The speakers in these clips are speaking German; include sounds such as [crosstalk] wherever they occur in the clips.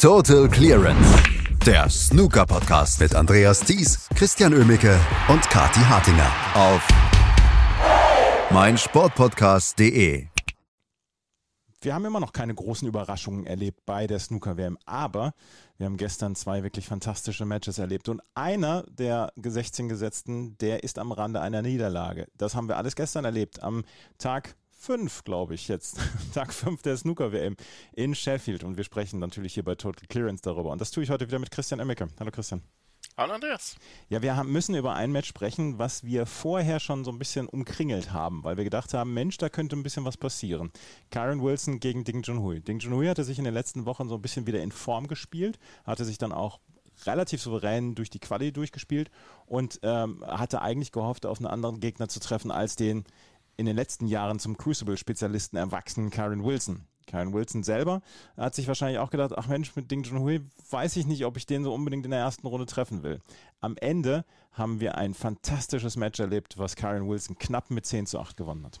Total Clearance. Der Snooker Podcast mit Andreas Thies, Christian Ömicke und Kati Hartinger auf meinsportpodcast.de. Wir haben immer noch keine großen Überraschungen erlebt bei der Snooker WM, aber wir haben gestern zwei wirklich fantastische Matches erlebt und einer der 16 Gesetzten, der ist am Rande einer Niederlage. Das haben wir alles gestern erlebt am Tag 5, glaube ich, jetzt. [laughs] Tag 5 der Snooker-WM in Sheffield. Und wir sprechen natürlich hier bei Total Clearance darüber. Und das tue ich heute wieder mit Christian Emmecke. Hallo Christian. Hallo Andreas. Ja, wir haben, müssen über ein Match sprechen, was wir vorher schon so ein bisschen umkringelt haben, weil wir gedacht haben, Mensch, da könnte ein bisschen was passieren. Karen Wilson gegen Ding Junhui. Ding Junhui hatte sich in den letzten Wochen so ein bisschen wieder in Form gespielt, hatte sich dann auch relativ souverän durch die Quali durchgespielt und ähm, hatte eigentlich gehofft, auf einen anderen Gegner zu treffen als den in den letzten Jahren zum Crucible-Spezialisten erwachsenen Karen Wilson. Karen Wilson selber hat sich wahrscheinlich auch gedacht, ach Mensch, mit Ding Junhui weiß ich nicht, ob ich den so unbedingt in der ersten Runde treffen will. Am Ende haben wir ein fantastisches Match erlebt, was Karen Wilson knapp mit 10 zu 8 gewonnen hat.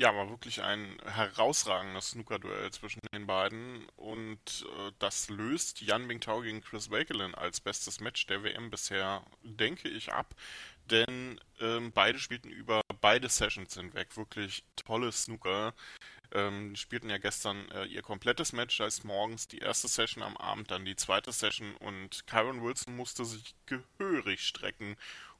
Ja, war wirklich ein herausragendes Snooker-Duell zwischen den beiden. Und äh, das löst Jan Mingtao gegen Chris Wakelin als bestes Match der WM bisher, denke ich, ab. Denn ähm, beide spielten über beide Sessions hinweg. Wirklich tolles Snooker. Ähm, spielten ja gestern äh, ihr komplettes Match, ist morgens die erste Session am Abend, dann die zweite Session. Und Kyron Wilson musste sich gehörig strecken,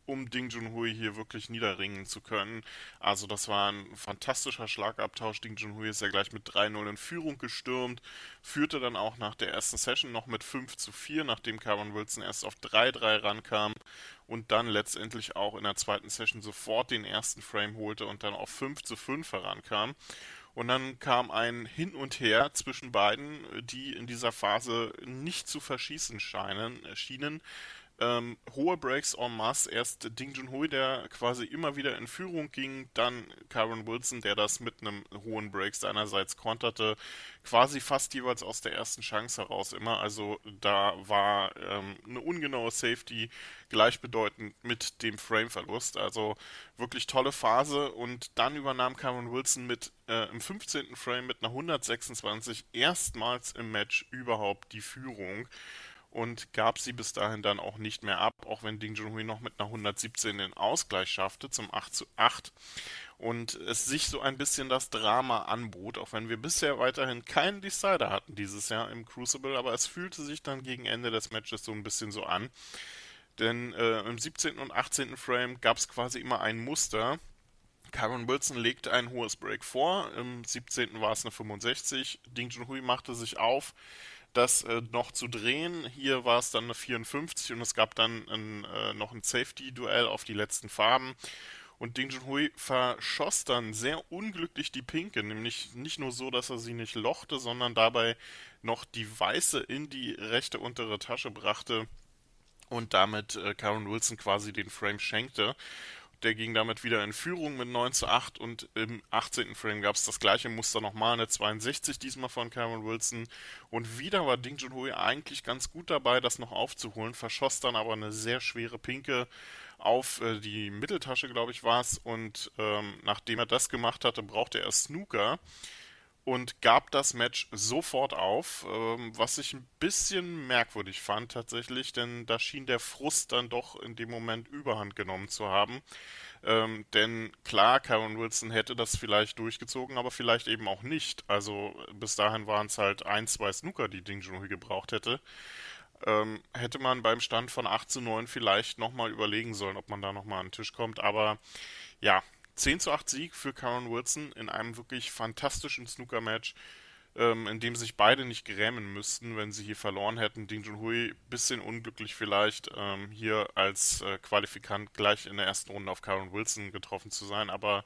um Ding Junhui hier wirklich niederringen zu können. Also das war ein fantastischer Schlagabtausch. Ding Junhui ist ja gleich mit 3-0 in Führung gestürmt, führte dann auch nach der ersten Session noch mit 5 zu 4, nachdem Cameron Wilson erst auf 3-3 rankam und dann letztendlich auch in der zweiten Session sofort den ersten Frame holte und dann auf 5 zu 5 herankam. Und dann kam ein Hin und Her zwischen beiden, die in dieser Phase nicht zu verschießen scheinen, schienen ähm, hohe Breaks en masse. Erst Ding Junhui, der quasi immer wieder in Führung ging, dann Kyron Wilson, der das mit einem hohen Break seinerseits konterte, quasi fast jeweils aus der ersten Chance heraus immer. Also da war ähm, eine ungenaue Safety gleichbedeutend mit dem Frameverlust. Also wirklich tolle Phase und dann übernahm Kyron Wilson mit äh, im 15. Frame mit einer 126 erstmals im Match überhaupt die Führung und gab sie bis dahin dann auch nicht mehr ab, auch wenn Ding Junhui noch mit einer 117 den Ausgleich schaffte zum 8 zu 8 und es sich so ein bisschen das Drama anbot, auch wenn wir bisher weiterhin keinen Decider hatten dieses Jahr im Crucible, aber es fühlte sich dann gegen Ende des Matches so ein bisschen so an. Denn äh, im 17. und 18. Frame gab es quasi immer ein Muster. Kyron Wilson legte ein hohes Break vor, im 17. war es eine 65, Ding Junhui machte sich auf, das äh, noch zu drehen. Hier war es dann eine 54 und es gab dann ein, äh, noch ein Safety-Duell auf die letzten Farben. Und Ding Junhui verschoss dann sehr unglücklich die Pinke, nämlich nicht nur so, dass er sie nicht lochte, sondern dabei noch die weiße in die rechte untere Tasche brachte und damit äh, Karen Wilson quasi den Frame schenkte. Der ging damit wieder in Führung mit 9 zu 8 und im 18. Frame gab es das gleiche Muster nochmal, eine 62 diesmal von Cameron Wilson. Und wieder war Ding Junhui eigentlich ganz gut dabei, das noch aufzuholen, verschoss dann aber eine sehr schwere Pinke auf äh, die Mitteltasche, glaube ich, war es. Und ähm, nachdem er das gemacht hatte, brauchte er Snooker und gab das Match sofort auf, ähm, was ich ein bisschen merkwürdig fand tatsächlich, denn da schien der Frust dann doch in dem Moment überhand genommen zu haben. Ähm, denn klar, Karen Wilson hätte das vielleicht durchgezogen, aber vielleicht eben auch nicht. Also bis dahin waren es halt ein, zwei Snooker, die Ding Junhui gebraucht hätte. Ähm, hätte man beim Stand von 8 zu 9 vielleicht nochmal überlegen sollen, ob man da nochmal an den Tisch kommt. Aber ja, 10 zu 8 Sieg für Karen Wilson in einem wirklich fantastischen Snooker-Match, ähm, in dem sich beide nicht grämen müssten, wenn sie hier verloren hätten. Ding Junhui, bisschen unglücklich vielleicht, ähm, hier als äh, Qualifikant gleich in der ersten Runde auf Karen Wilson getroffen zu sein, aber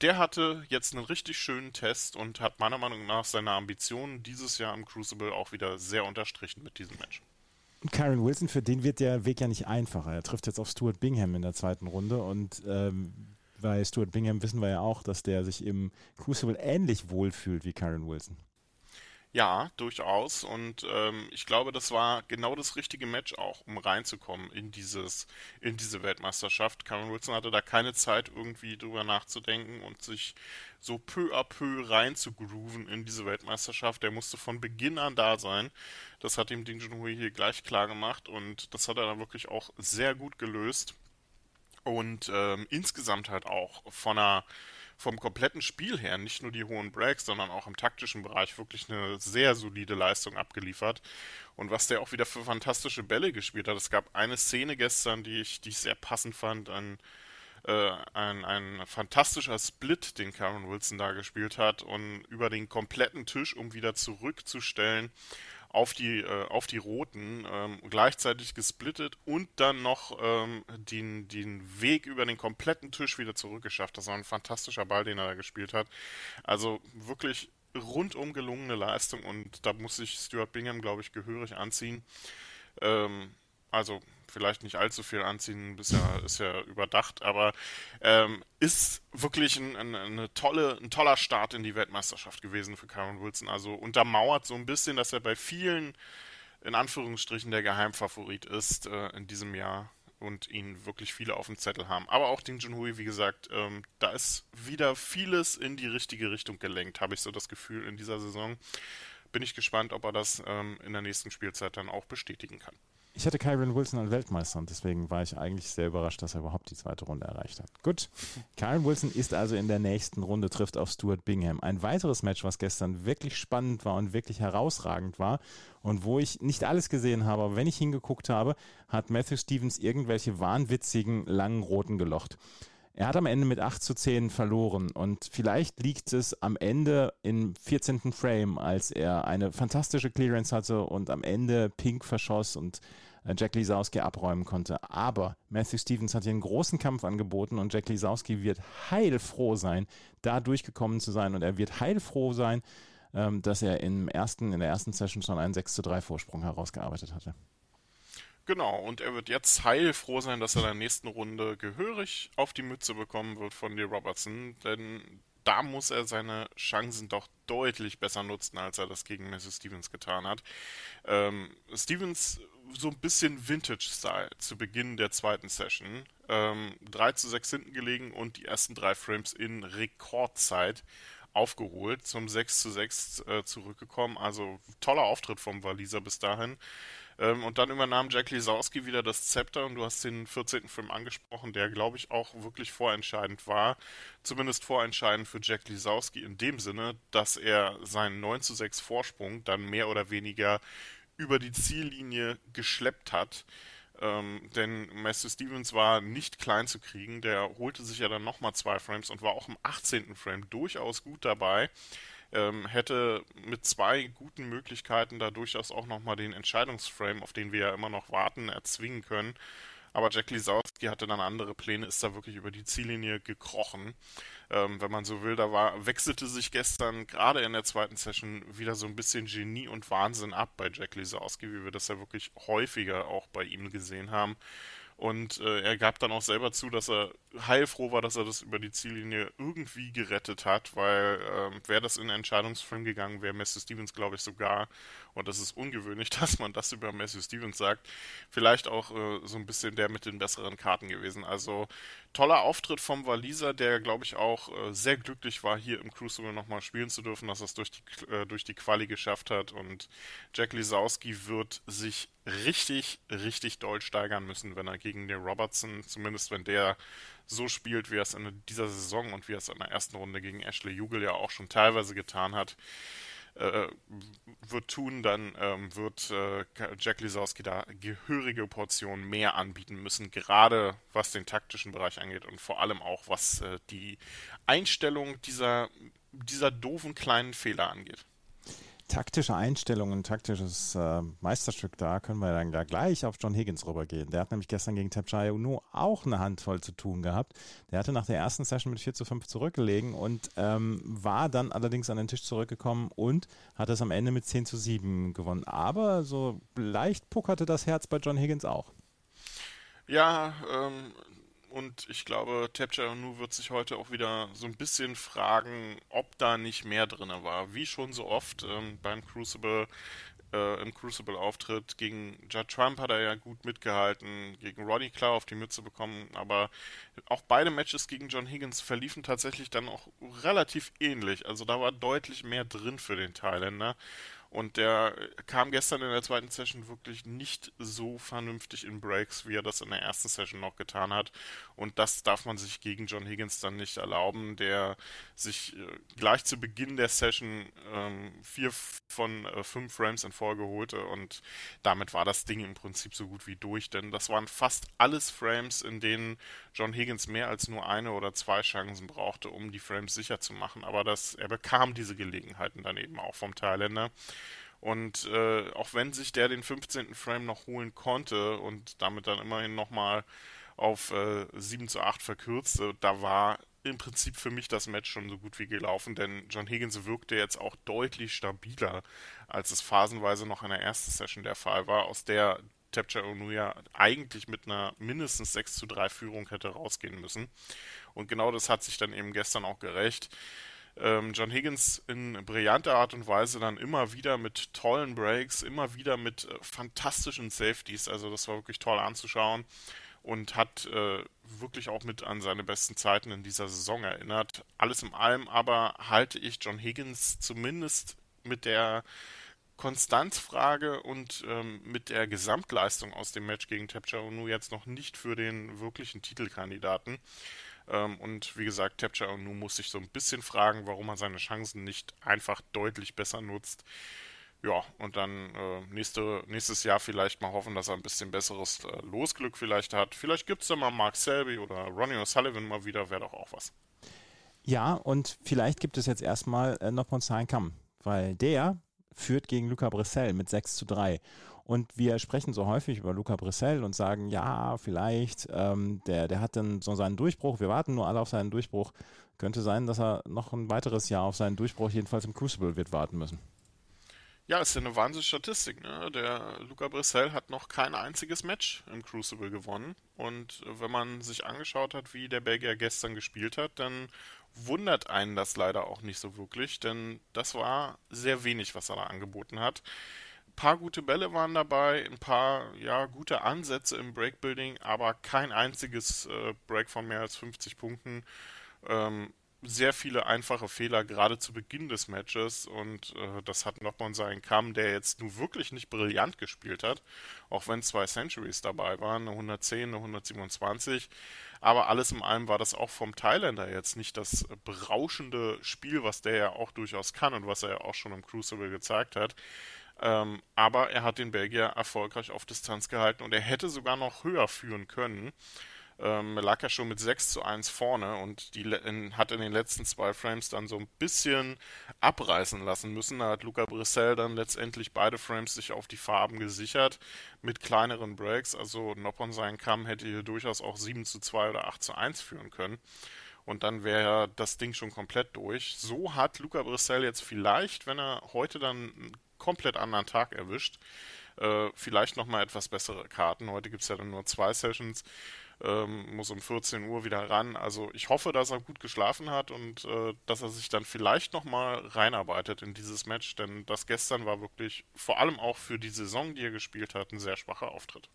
der hatte jetzt einen richtig schönen Test und hat meiner Meinung nach seine Ambitionen dieses Jahr im Crucible auch wieder sehr unterstrichen mit diesem Match. Karen Wilson, für den wird der Weg ja nicht einfacher. Er trifft jetzt auf Stuart Bingham in der zweiten Runde und ähm, bei Stuart Bingham wissen wir ja auch, dass der sich im Crucible ähnlich wohl fühlt wie Karen Wilson. Ja, durchaus. Und ähm, ich glaube, das war genau das richtige Match auch, um reinzukommen in dieses, in diese Weltmeisterschaft. Cameron Wilson hatte da keine Zeit, irgendwie drüber nachzudenken und sich so peu à peu reinzugrooven in diese Weltmeisterschaft. Der musste von Beginn an da sein. Das hat ihm Ding Junhui hier gleich klar gemacht und das hat er dann wirklich auch sehr gut gelöst. Und ähm, insgesamt halt auch von einer vom kompletten Spiel her, nicht nur die hohen Breaks, sondern auch im taktischen Bereich wirklich eine sehr solide Leistung abgeliefert. Und was der auch wieder für fantastische Bälle gespielt hat. Es gab eine Szene gestern, die ich, die ich sehr passend fand, ein, äh, ein, ein fantastischer Split, den Cameron Wilson da gespielt hat und über den kompletten Tisch, um wieder zurückzustellen auf die, äh, auf die Roten ähm, gleichzeitig gesplittet und dann noch ähm, den, den Weg über den kompletten Tisch wieder zurückgeschafft. Das war ein fantastischer Ball, den er da gespielt hat. Also wirklich rundum gelungene Leistung und da muss sich Stuart Bingham, glaube ich, gehörig anziehen. Ähm, also vielleicht nicht allzu viel anziehen, ist ja, ist ja überdacht, aber ähm, ist wirklich ein, ein, eine tolle, ein toller Start in die Weltmeisterschaft gewesen für Karen Wilson. Also untermauert so ein bisschen, dass er bei vielen, in Anführungsstrichen, der Geheimfavorit ist äh, in diesem Jahr und ihn wirklich viele auf dem Zettel haben. Aber auch Ding Junhui, wie gesagt, ähm, da ist wieder vieles in die richtige Richtung gelenkt, habe ich so das Gefühl in dieser Saison. Bin ich gespannt, ob er das ähm, in der nächsten Spielzeit dann auch bestätigen kann. Ich hatte Kyron Wilson als Weltmeister und deswegen war ich eigentlich sehr überrascht, dass er überhaupt die zweite Runde erreicht hat. Gut, [laughs] Kyron Wilson ist also in der nächsten Runde, trifft auf Stuart Bingham. Ein weiteres Match, was gestern wirklich spannend war und wirklich herausragend war und wo ich nicht alles gesehen habe, aber wenn ich hingeguckt habe, hat Matthew Stevens irgendwelche wahnwitzigen langen Roten gelocht. Er hat am Ende mit 8 zu 10 verloren und vielleicht liegt es am Ende im 14. Frame, als er eine fantastische Clearance hatte und am Ende Pink verschoss und Jack Lisowski abräumen konnte. Aber Matthew Stevens hat hier einen großen Kampf angeboten und Jack Lisowski wird heilfroh sein, da durchgekommen zu sein. Und er wird heilfroh sein, ähm, dass er im ersten, in der ersten Session schon einen 6 zu 3 Vorsprung herausgearbeitet hatte. Genau, und er wird jetzt heilfroh sein, dass er in der nächsten Runde gehörig auf die Mütze bekommen wird von Lee Robertson, denn da muss er seine Chancen doch deutlich besser nutzen, als er das gegen Matthew Stevens getan hat. Ähm, Stevens so ein bisschen Vintage-Style zu Beginn der zweiten Session. Ähm, 3 zu 6 hinten gelegen und die ersten drei Frames in Rekordzeit aufgeholt, zum 6 zu 6 äh, zurückgekommen. Also toller Auftritt vom Waliser bis dahin. Ähm, und dann übernahm Jack Lisowski wieder das Zepter und du hast den 14. Film angesprochen, der glaube ich auch wirklich vorentscheidend war. Zumindest vorentscheidend für Jack Lisowski in dem Sinne, dass er seinen 9 zu 6 Vorsprung dann mehr oder weniger über die Ziellinie geschleppt hat. Ähm, denn Matthew Stevens war nicht klein zu kriegen. Der holte sich ja dann nochmal zwei Frames und war auch im 18. Frame durchaus gut dabei ähm, hätte mit zwei guten Möglichkeiten da durchaus auch nochmal den Entscheidungsframe, auf den wir ja immer noch warten, erzwingen können. Aber Jack Lisowski hatte dann andere Pläne, ist da wirklich über die Ziellinie gekrochen. Ähm, wenn man so will, da war, wechselte sich gestern gerade in der zweiten Session wieder so ein bisschen Genie und Wahnsinn ab bei Jack Lisowski, wie wir das ja wirklich häufiger auch bei ihm gesehen haben. Und äh, er gab dann auch selber zu, dass er heilfroh war, dass er das über die Ziellinie irgendwie gerettet hat, weil ähm, wäre das in Entscheidungsframe gegangen, wäre Matthew Stevens, glaube ich, sogar, und das ist ungewöhnlich, [laughs] dass man das über Matthew Stevens sagt, vielleicht auch äh, so ein bisschen der mit den besseren Karten gewesen. Also toller Auftritt vom Waliser, der, glaube ich, auch äh, sehr glücklich war, hier im Crucible nochmal spielen zu dürfen, dass er es durch die, äh, durch die Quali geschafft hat. Und Jack Lisowski wird sich richtig, richtig doll steigern müssen, wenn er gegen den Robertson, zumindest wenn der so spielt, wie er es in dieser Saison und wie er es in der ersten Runde gegen Ashley Jugel ja auch schon teilweise getan hat, äh, wird tun, dann ähm, wird äh, Jack Lisowski da gehörige Portionen mehr anbieten müssen, gerade was den taktischen Bereich angeht und vor allem auch was äh, die Einstellung dieser, dieser doofen kleinen Fehler angeht taktische Einstellungen, taktisches äh, Meisterstück da, können wir dann da gleich auf John Higgins rübergehen. Der hat nämlich gestern gegen Tapchaya Uno auch eine Handvoll zu tun gehabt. Der hatte nach der ersten Session mit 4 zu 5 zurückgelegen und ähm, war dann allerdings an den Tisch zurückgekommen und hat es am Ende mit 10 zu 7 gewonnen. Aber so leicht puckerte das Herz bei John Higgins auch. Ja, ähm, und ich glaube, Tapcha Nu wird sich heute auch wieder so ein bisschen fragen, ob da nicht mehr drin war. Wie schon so oft ähm, beim Crucible äh, im Crucible-Auftritt. Gegen Judd Trump hat er ja gut mitgehalten, gegen Roddy Klar auf die Mütze bekommen, aber auch beide Matches gegen John Higgins verliefen tatsächlich dann auch relativ ähnlich. Also da war deutlich mehr drin für den Thailänder. Und der kam gestern in der zweiten Session wirklich nicht so vernünftig in Breaks, wie er das in der ersten Session noch getan hat. Und das darf man sich gegen John Higgins dann nicht erlauben, der sich äh, gleich zu Beginn der Session ähm, vier von äh, fünf Frames in Folge holte. Und damit war das Ding im Prinzip so gut wie durch, denn das waren fast alles Frames, in denen John Higgins mehr als nur eine oder zwei Chancen brauchte, um die Frames sicher zu machen. Aber das, er bekam diese Gelegenheiten dann eben auch vom Thailänder. Und äh, auch wenn sich der den 15. Frame noch holen konnte und damit dann immerhin nochmal auf äh, 7 zu 8 verkürzte, da war im Prinzip für mich das Match schon so gut wie gelaufen, denn John Higgins wirkte jetzt auch deutlich stabiler, als es phasenweise noch in der ersten Session der Fall war, aus der Tapcha Onuya eigentlich mit einer mindestens 6 zu 3 Führung hätte rausgehen müssen. Und genau das hat sich dann eben gestern auch gerecht. Ähm, John Higgins in brillanter Art und Weise dann immer wieder mit tollen Breaks, immer wieder mit äh, fantastischen Safeties. Also das war wirklich toll anzuschauen und hat äh, wirklich auch mit an seine besten Zeiten in dieser Saison erinnert. Alles in allem aber halte ich John Higgins zumindest mit der Konstanzfrage und ähm, mit der Gesamtleistung aus dem Match gegen Tapcha Onu jetzt noch nicht für den wirklichen Titelkandidaten. Ähm, und wie gesagt, Tapcha Onu muss sich so ein bisschen fragen, warum er seine Chancen nicht einfach deutlich besser nutzt. Ja, und dann äh, nächste, nächstes Jahr vielleicht mal hoffen, dass er ein bisschen besseres äh, Losglück vielleicht hat. Vielleicht gibt es da mal Mark Selby oder Ronnie O'Sullivan mal wieder, wäre doch auch was. Ja, und vielleicht gibt es jetzt erstmal äh, noch Monsain Kamm, weil der führt gegen Luca Brissell mit 6 zu 3. Und wir sprechen so häufig über Luca Brissell und sagen, ja, vielleicht, ähm, der, der hat dann so seinen Durchbruch, wir warten nur alle auf seinen Durchbruch. Könnte sein, dass er noch ein weiteres Jahr auf seinen Durchbruch jedenfalls im Crucible wird warten müssen. Ja, ist ja eine wahnsinnige Statistik. Ne? Der Luca Brissell hat noch kein einziges Match im Crucible gewonnen. Und wenn man sich angeschaut hat, wie der Belgier gestern gespielt hat, dann wundert einen das leider auch nicht so wirklich, denn das war sehr wenig, was er da angeboten hat paar gute Bälle waren dabei, ein paar ja, gute Ansätze im Breakbuilding, aber kein einziges äh, Break von mehr als 50 Punkten. Ähm, sehr viele einfache Fehler, gerade zu Beginn des Matches. Und äh, das hat nochmal sein Kamm, der jetzt nur wirklich nicht brillant gespielt hat, auch wenn zwei Centuries dabei waren, eine 110, eine 127. Aber alles in allem war das auch vom Thailänder jetzt nicht das berauschende Spiel, was der ja auch durchaus kann und was er ja auch schon im Crucible gezeigt hat. Ähm, aber er hat den Belgier erfolgreich auf Distanz gehalten und er hätte sogar noch höher führen können. Ähm, lag ja schon mit 6 zu 1 vorne und die in, hat in den letzten zwei Frames dann so ein bisschen abreißen lassen müssen. Da hat Luca Brissell dann letztendlich beide Frames sich auf die Farben gesichert mit kleineren Breaks. Also Noppon sein Kamm hätte hier durchaus auch 7 zu 2 oder 8 zu 1 führen können. Und dann wäre das Ding schon komplett durch. So hat Luca Brissell jetzt vielleicht, wenn er heute dann komplett anderen Tag erwischt. Äh, vielleicht nochmal etwas bessere Karten. Heute gibt es ja dann nur zwei Sessions. Ähm, muss um 14 Uhr wieder ran. Also ich hoffe, dass er gut geschlafen hat und äh, dass er sich dann vielleicht nochmal reinarbeitet in dieses Match, denn das gestern war wirklich vor allem auch für die Saison, die er gespielt hat, ein sehr schwacher Auftritt.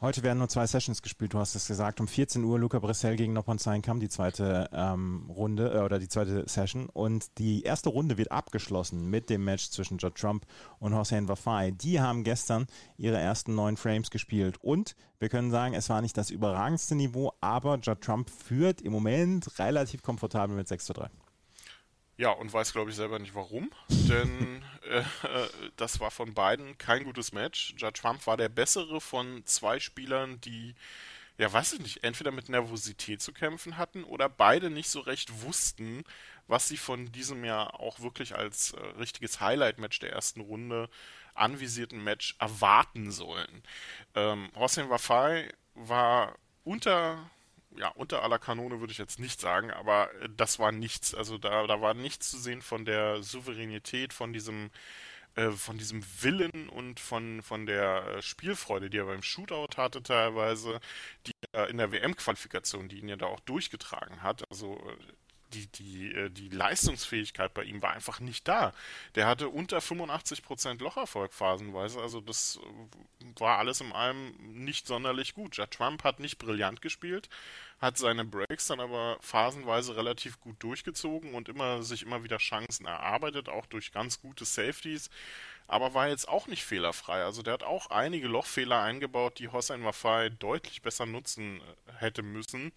Heute werden nur zwei Sessions gespielt, du hast es gesagt. Um 14 Uhr Luca Bressel gegen Noppon kam die zweite ähm, Runde äh, oder die zweite Session. Und die erste Runde wird abgeschlossen mit dem Match zwischen Judd Trump und Hossein Wafai. Die haben gestern ihre ersten neun Frames gespielt. Und wir können sagen, es war nicht das überragendste Niveau, aber Judd Trump führt im Moment relativ komfortabel mit 6 zu 3. Ja, und weiß, glaube ich, selber nicht warum, denn [laughs] äh, äh, das war von beiden kein gutes Match. Judge Trump war der bessere von zwei Spielern, die, ja, weiß ich nicht, entweder mit Nervosität zu kämpfen hatten oder beide nicht so recht wussten, was sie von diesem Jahr auch wirklich als äh, richtiges Highlight-Match der ersten Runde anvisierten Match erwarten sollen. Ähm, Hossein Wafai war unter ja, unter aller Kanone würde ich jetzt nicht sagen, aber äh, das war nichts. Also da, da war nichts zu sehen von der Souveränität, von diesem äh, von diesem Willen und von, von der äh, Spielfreude, die er beim Shootout hatte teilweise, die er in der WM-Qualifikation, die ihn ja da auch durchgetragen hat. Also äh, die, die, äh, die Leistungsfähigkeit bei ihm war einfach nicht da. Der hatte unter 85% Locherfolg phasenweise, also das äh, war alles in allem nicht sonderlich gut. Ja, Trump hat nicht brillant gespielt, hat seine Breaks dann aber phasenweise relativ gut durchgezogen und immer sich immer wieder Chancen erarbeitet, auch durch ganz gute Safeties, aber war jetzt auch nicht fehlerfrei. Also der hat auch einige Lochfehler eingebaut, die Hossein Wafai deutlich besser nutzen äh, hätte müssen.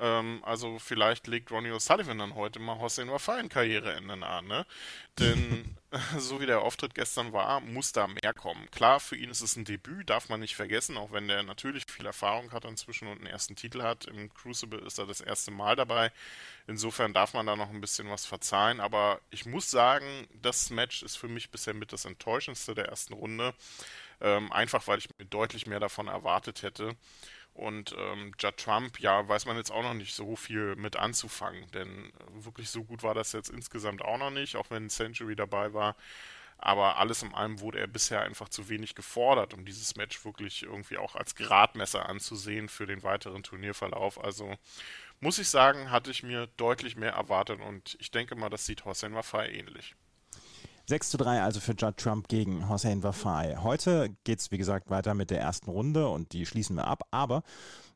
Ähm, also vielleicht legt Ronnie O'Sullivan dann heute mal Hossein Wafai Karriereende an, ne? Denn [laughs] [laughs] so wie der Auftritt gestern war, muss da mehr kommen. Klar, für ihn ist es ein Debüt, darf man nicht vergessen, auch wenn der natürlich viel Erfahrung hat inzwischen und einen ersten Titel hat. Im Crucible ist er das erste Mal dabei. Insofern darf man da noch ein bisschen was verzeihen. Aber ich muss sagen, das Match ist für mich bisher mit das enttäuschendste der ersten Runde. Ähm, einfach weil ich mir deutlich mehr davon erwartet hätte. Und ähm, Judd Trump, ja, weiß man jetzt auch noch nicht so viel mit anzufangen, denn äh, wirklich so gut war das jetzt insgesamt auch noch nicht, auch wenn Century dabei war. Aber alles in allem wurde er bisher einfach zu wenig gefordert, um dieses Match wirklich irgendwie auch als Gradmesser anzusehen für den weiteren Turnierverlauf. Also muss ich sagen, hatte ich mir deutlich mehr erwartet und ich denke mal, das sieht Hossein Wafai ähnlich. 6 zu 3 also für Judd Trump gegen Hossein Wafai. Heute geht es, wie gesagt, weiter mit der ersten Runde und die schließen wir ab, aber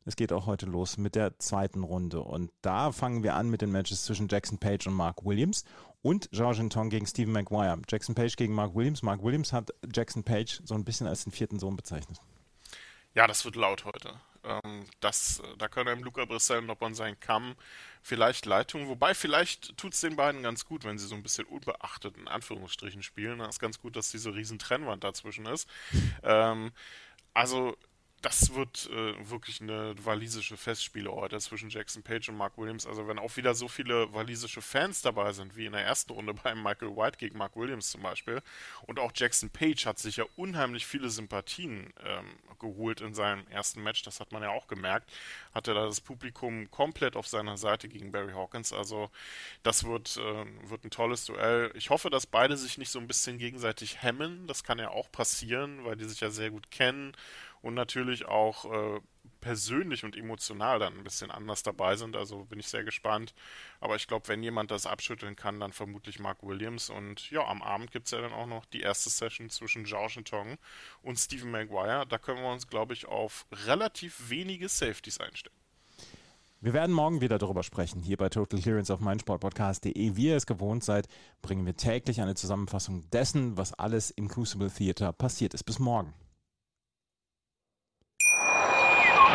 es geht auch heute los mit der zweiten Runde. Und da fangen wir an mit den Matches zwischen Jackson Page und Mark Williams und George Tong gegen Stephen Maguire. Jackson Page gegen Mark Williams. Mark Williams hat Jackson Page so ein bisschen als den vierten Sohn bezeichnet. Ja, das wird laut heute. Ähm, das, da kann einem Luca Brissell noch an seinen Kamm vielleicht Leitung. Wobei, vielleicht tut es den beiden ganz gut, wenn sie so ein bisschen unbeachtet in Anführungsstrichen spielen. Das ist ganz gut, dass diese riesen Trennwand dazwischen ist. ähm, also das wird äh, wirklich eine walisische Festspieleorte zwischen Jackson Page und Mark Williams. Also wenn auch wieder so viele walisische Fans dabei sind, wie in der ersten Runde [laughs] bei Michael White gegen Mark Williams zum Beispiel. Und auch Jackson Page hat sich ja unheimlich viele Sympathien ähm, geholt in seinem ersten Match. Das hat man ja auch gemerkt. Hatte da das Publikum komplett auf seiner Seite gegen Barry Hawkins. Also das wird, äh, wird ein tolles Duell. Ich hoffe, dass beide sich nicht so ein bisschen gegenseitig hemmen. Das kann ja auch passieren, weil die sich ja sehr gut kennen und natürlich auch äh, persönlich und emotional dann ein bisschen anders dabei sind. Also bin ich sehr gespannt. Aber ich glaube, wenn jemand das abschütteln kann, dann vermutlich Mark Williams. Und ja, am Abend gibt es ja dann auch noch die erste Session zwischen George Tong und Stephen Maguire. Da können wir uns, glaube ich, auf relativ wenige Safeties einstellen. Wir werden morgen wieder darüber sprechen, hier bei Total Clearance auf meinsportpodcast.de. Wie ihr es gewohnt seid, bringen wir täglich eine Zusammenfassung dessen, was alles im Crucible Theater passiert ist. Bis morgen.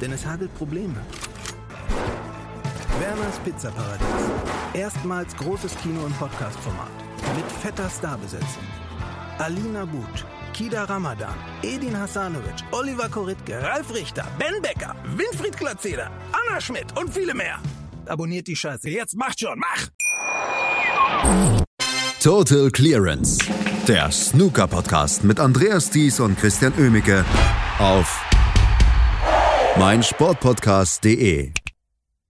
Denn es hagelt Probleme. Werners Pizzaparadies. Erstmals großes Kino- und Podcast-Format. Mit fetter Starbesetzung. Alina But, Kida Ramadan, Edin Hasanovic, Oliver Koritke, Ralf Richter, Ben Becker, Winfried Glatzeder, Anna Schmidt und viele mehr. Abonniert die Scheiße. Jetzt macht schon, mach! Total Clearance. Der Snooker-Podcast mit Andreas Thies und Christian Ömicke auf meinsportpodcast.de.